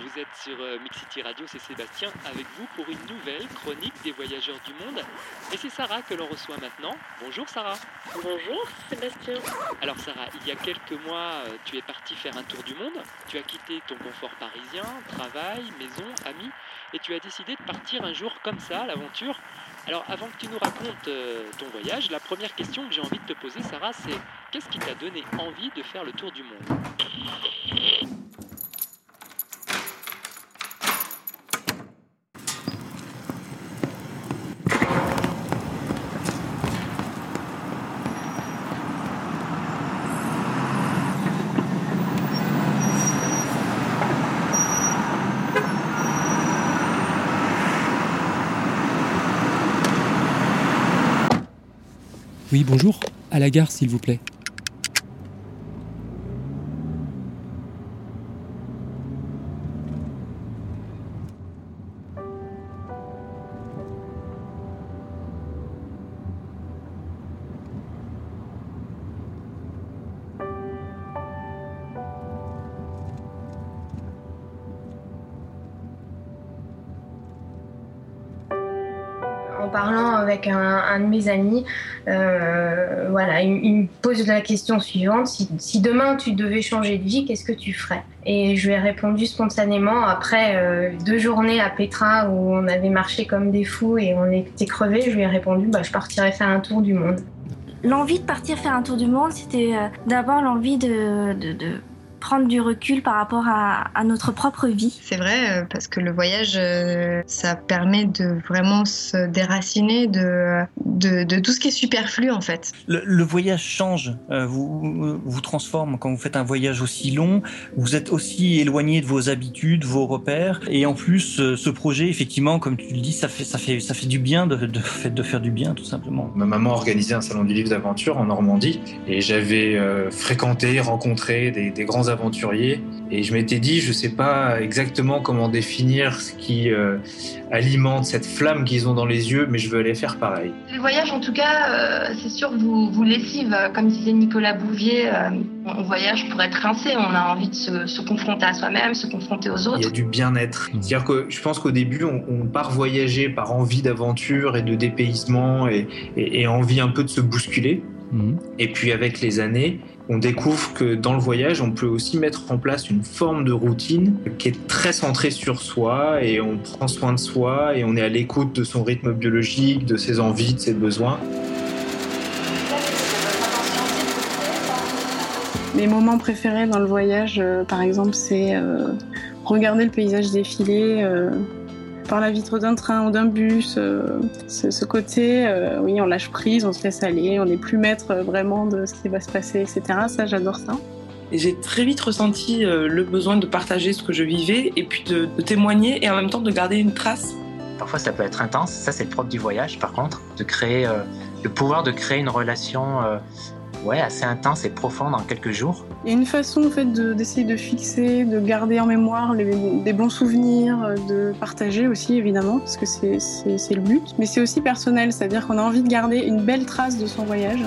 Vous êtes sur euh, Mix City Radio, c'est Sébastien avec vous pour une nouvelle chronique des voyageurs du monde. Et c'est Sarah que l'on reçoit maintenant. Bonjour Sarah. Bonjour Sébastien. Alors Sarah, il y a quelques mois, euh, tu es partie faire un tour du monde. Tu as quitté ton confort parisien, travail, maison, amis, et tu as décidé de partir un jour comme ça à l'aventure. Alors avant que tu nous racontes euh, ton voyage, la première question que j'ai envie de te poser Sarah, c'est qu'est-ce qui t'a donné envie de faire le tour du monde? Oui, bonjour. À la gare, s'il vous plaît. Parlant avec un, de mes amis, euh, voilà, il, me pose la question suivante si, demain tu devais changer de vie, qu'est-ce que tu ferais? Et je lui ai répondu spontanément après euh, deux journées à Petra où on avait marché comme des fous et on était crevés. Je lui ai répondu bah, je partirais faire un tour du monde. L'envie de partir faire un tour du monde, c'était euh, d'abord l'envie de prendre du recul par rapport à, à notre propre vie. C'est vrai, euh, parce que le voyage, euh, ça permet de vraiment se déraciner de, de, de tout ce qui est superflu en fait. Le, le voyage change, euh, vous, vous transforme quand vous faites un voyage aussi long. Vous êtes aussi éloigné de vos habitudes, vos repères, et en plus, euh, ce projet, effectivement, comme tu le dis, ça fait ça fait ça fait du bien de de, de faire du bien, tout simplement. Ma maman organisait un salon du livre d'aventure en Normandie, et j'avais euh, fréquenté, rencontré des, des grands aventuriers, et je m'étais dit, je sais pas exactement comment définir ce qui euh, alimente cette flamme qu'ils ont dans les yeux, mais je veux aller faire pareil. Les voyages, en tout cas, euh, c'est sûr, vous, vous lessivent. Comme disait Nicolas Bouvier, euh, on voyage pour être rincé. On a envie de se, se confronter à soi-même, se confronter aux Il y a autres. du bien-être. C'est-à-dire que je pense qu'au début, on, on part voyager par envie d'aventure et de dépaysement et, et, et envie un peu de se bousculer. Mhm. Et puis avec les années, on découvre que dans le voyage, on peut aussi mettre en place une forme de routine qui est très centrée sur soi et on prend soin de soi et on est à l'écoute de son rythme biologique, de ses envies, de ses besoins. Mes moments préférés dans le voyage, euh, par exemple, c'est euh, regarder le paysage défiler euh, par la vitre d'un train ou d'un bus. euh, ce, ce côté, euh, oui, on lâche prise, on se laisse aller, on n'est plus maître euh, vraiment de ce qui va se passer, etc. Ça, j'adore ça. Et j'ai très vite ressenti euh, le besoin de partager ce que je vivais et puis de, de témoigner et en même temps de garder une trace. Parfois, ça peut être intense. Ça, c'est le propre du voyage, par contre, de créer, euh, le pouvoir de créer une relation, euh, ouais, assez intense et profonde en quelques jours. Il y a une façon en fait de- d'essayer de, fixer, de garder en mémoire les, des bons souvenirs, euh, de partager aussi évidemment, parce que c'est- le but. Mais c'est aussi personnel, c'est-à-dire qu'on a envie de garder une belle trace de son voyage.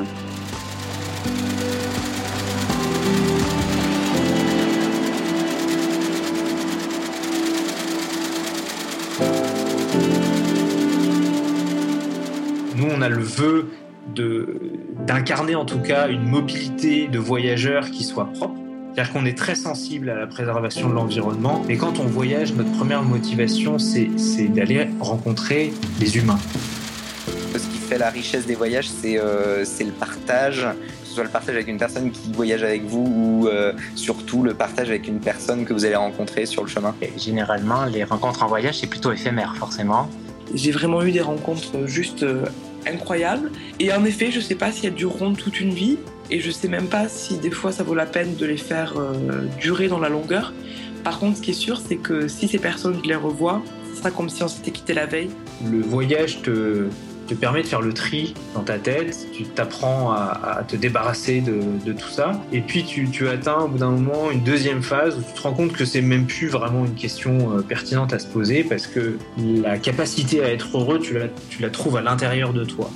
Nous, on a le vœu d'incarner en tout cas une mobilité de voyageurs qui soit propre. C'est-à-dire qu'on est très sensible à la préservation de l'environnement, mais quand on voyage, notre première motivation, c'est d'aller rencontrer les humains. Ce qui fait la richesse des voyages, c'est euh, c'est le partage, que ce soit le partage avec une personne qui voyage avec vous ou euh, surtout le partage avec une personne que vous allez rencontrer sur le chemin. Et généralement, les rencontres en voyage, c'est plutôt éphémère, forcément. J'ai vraiment eu des rencontres juste incroyables. Et en effet, je sais pas si elles dureront toute une vie. Et je sais même pas si des fois ça vaut la peine de les faire euh, durer dans la longueur. Par contre, ce qui est sûr, c'est que si ces personnes, je les revois, ce sera comme si on s'était quitté la veille. Le voyage te, te permet de faire le tri dans ta tête, tu t'apprends à, te débarrasser de, tout ça, et puis tu, atteins au bout d'un moment une deuxième phase où tu te rends compte que c'est même plus vraiment une question euh, pertinente à se poser parce que la capacité à être heureux, tu la trouves à l'intérieur de toi.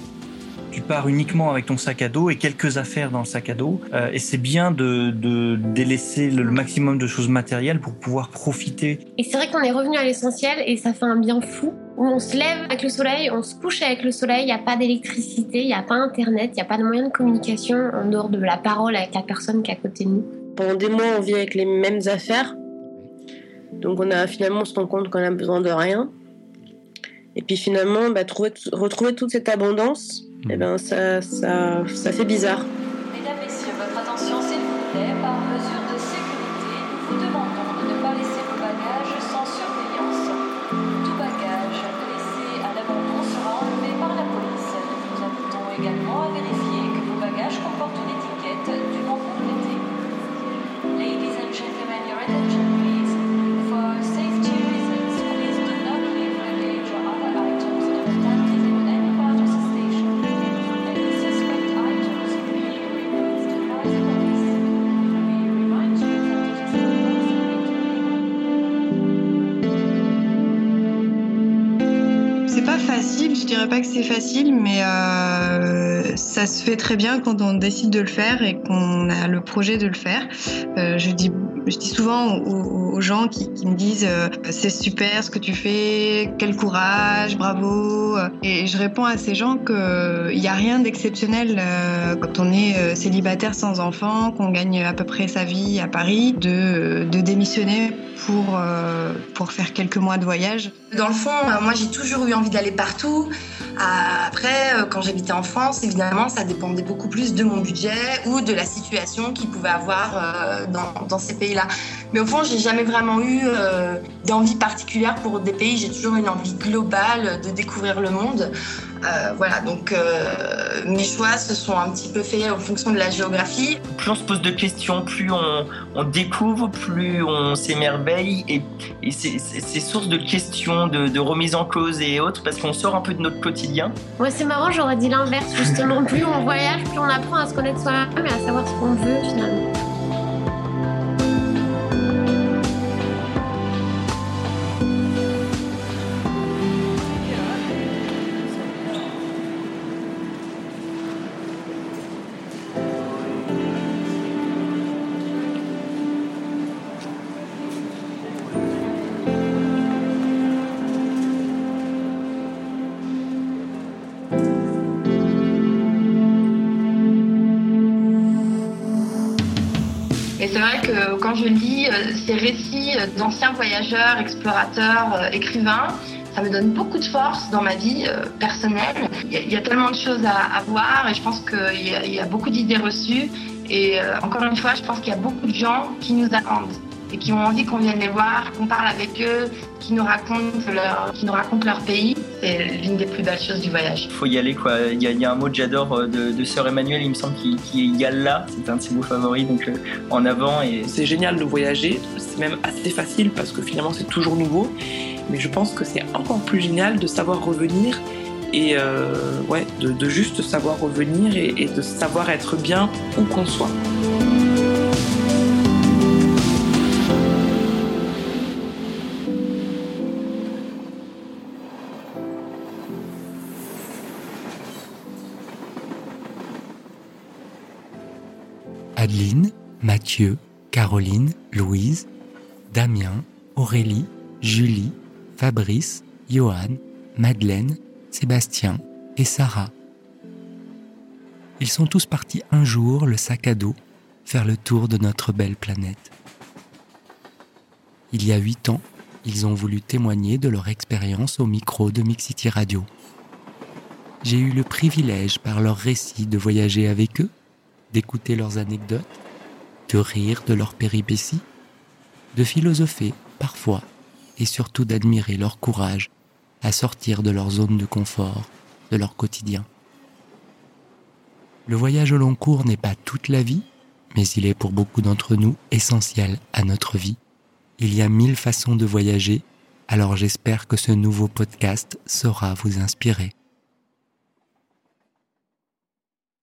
Tu pars uniquement avec ton sac à dos et quelques affaires dans le sac à dos. Euh, et c'est bien de, de délaisser le maximum de choses matérielles pour pouvoir profiter. Et c'est vrai qu'on est revenu à l'essentiel et ça fait un bien fou. Où on se lève avec le soleil, on se couche avec le soleil, il n'y a pas d'électricité, il n'y a pas internet, il n'y a pas de moyen de communication en dehors de la parole avec la personne qui est à côté de nous. Pendant des mois, on vit avec les mêmes affaires. Donc on a finalement on se rend compte qu'on a besoin de rien. Et puis finalement, bah, trouver, retrouver toute cette abondance, et eh ben ça, ça, ça fait bizarre. Mesdames, Messieurs, votre attention s'il vous plaît. Par mesure de sécurité, nous vous demandons de ne pas laisser vos bagages sans surveillance. Pas facile, je dirais pas que c'est facile, mais euh, ça se fait très bien quand on décide de le faire qu'on a le projet de le faire. Euh, je dis, souvent aux, gens qui, me disent euh, c'est super ce que tu fais, quel courage, bravo. Et je réponds à ces gens qu'il n'y a rien d'exceptionnel euh, quand on est célibataire sans enfant, qu'on gagne à peu près sa vie à Paris, de, de démissionner pour, pour faire quelques mois de voyage. Dans le fond, moi j'ai toujours eu envie d'aller partout. Après, quand j'habitais en France, évidemment, ça dépendait beaucoup plus de mon budget ou de la situation qu'il pouvait avoir euh, dans, dans, ces pays-là. Mais au fond, j'ai jamais vraiment eu euh, d'envie particulière pour des pays. J'ai toujours une envie globale de découvrir le monde. Euh, voilà, donc euh, mes choix se sont un petit peu faits en fonction de la géographie. Plus on se pose de questions, plus on, on découvre, plus on s'émerveille et, et c'est source de questions, de, de remise en cause et autres parce qu'on sort un peu de notre quotidien. Ouais, c'est marrant, j'aurais dit l'inverse. Justement, plus on voyage, plus on apprend à se connaître soi-même et à savoir ce qu'on veut finalement. Et c'est vrai que quand je lis euh, ces récits d'anciens voyageurs, explorateurs, euh, écrivains, ça me donne beaucoup de force dans ma vie euh, personnelle. Il y, a, tellement de choses à, voir et je pense qu'il y, a beaucoup d'idées reçues. Et euh, encore une fois, je pense qu'il y a beaucoup de gens qui nous attendent et qui ont envie qu'on vienne les voir, qu'on parle avec eux, qui nous racontent leur, qui nous leur pays. C'est l'une des plus belles choses du voyage. Il faut y aller quoi. Il y a, un mot que j'adore de, de Sœur Emmanuel, il me semble qu'il qu y a là. C'est un de ses mots favoris, donc euh, en avant. Et c'est génial de voyager. C'est même assez facile parce que finalement c'est toujours nouveau. Mais je pense que c'est encore plus génial de savoir revenir et euh, ouais, de, juste savoir revenir et de savoir être bien où qu'on soit. Caroline, Louise, Damien, Aurélie, Julie, Fabrice, Johan, Madeleine, Sébastien et Sarah. Ils sont tous partis un jour, le sac à dos, faire le tour de notre belle planète. Il y a huit ans, ils ont voulu témoigner de leur expérience au micro de Mixity Radio. J'ai eu le privilège par leurs récits de voyager avec eux, d'écouter leurs anecdotes, de rire de leurs péripéties, de philosopher parfois et surtout d'admirer leur courage à sortir de leur zone de confort, de leur quotidien. Le voyage au long cours n'est pas toute la vie, mais il est pour beaucoup d'entre nous essentiel à notre vie. Il y a mille façons de voyager, alors j'espère que ce nouveau podcast saura vous inspirer.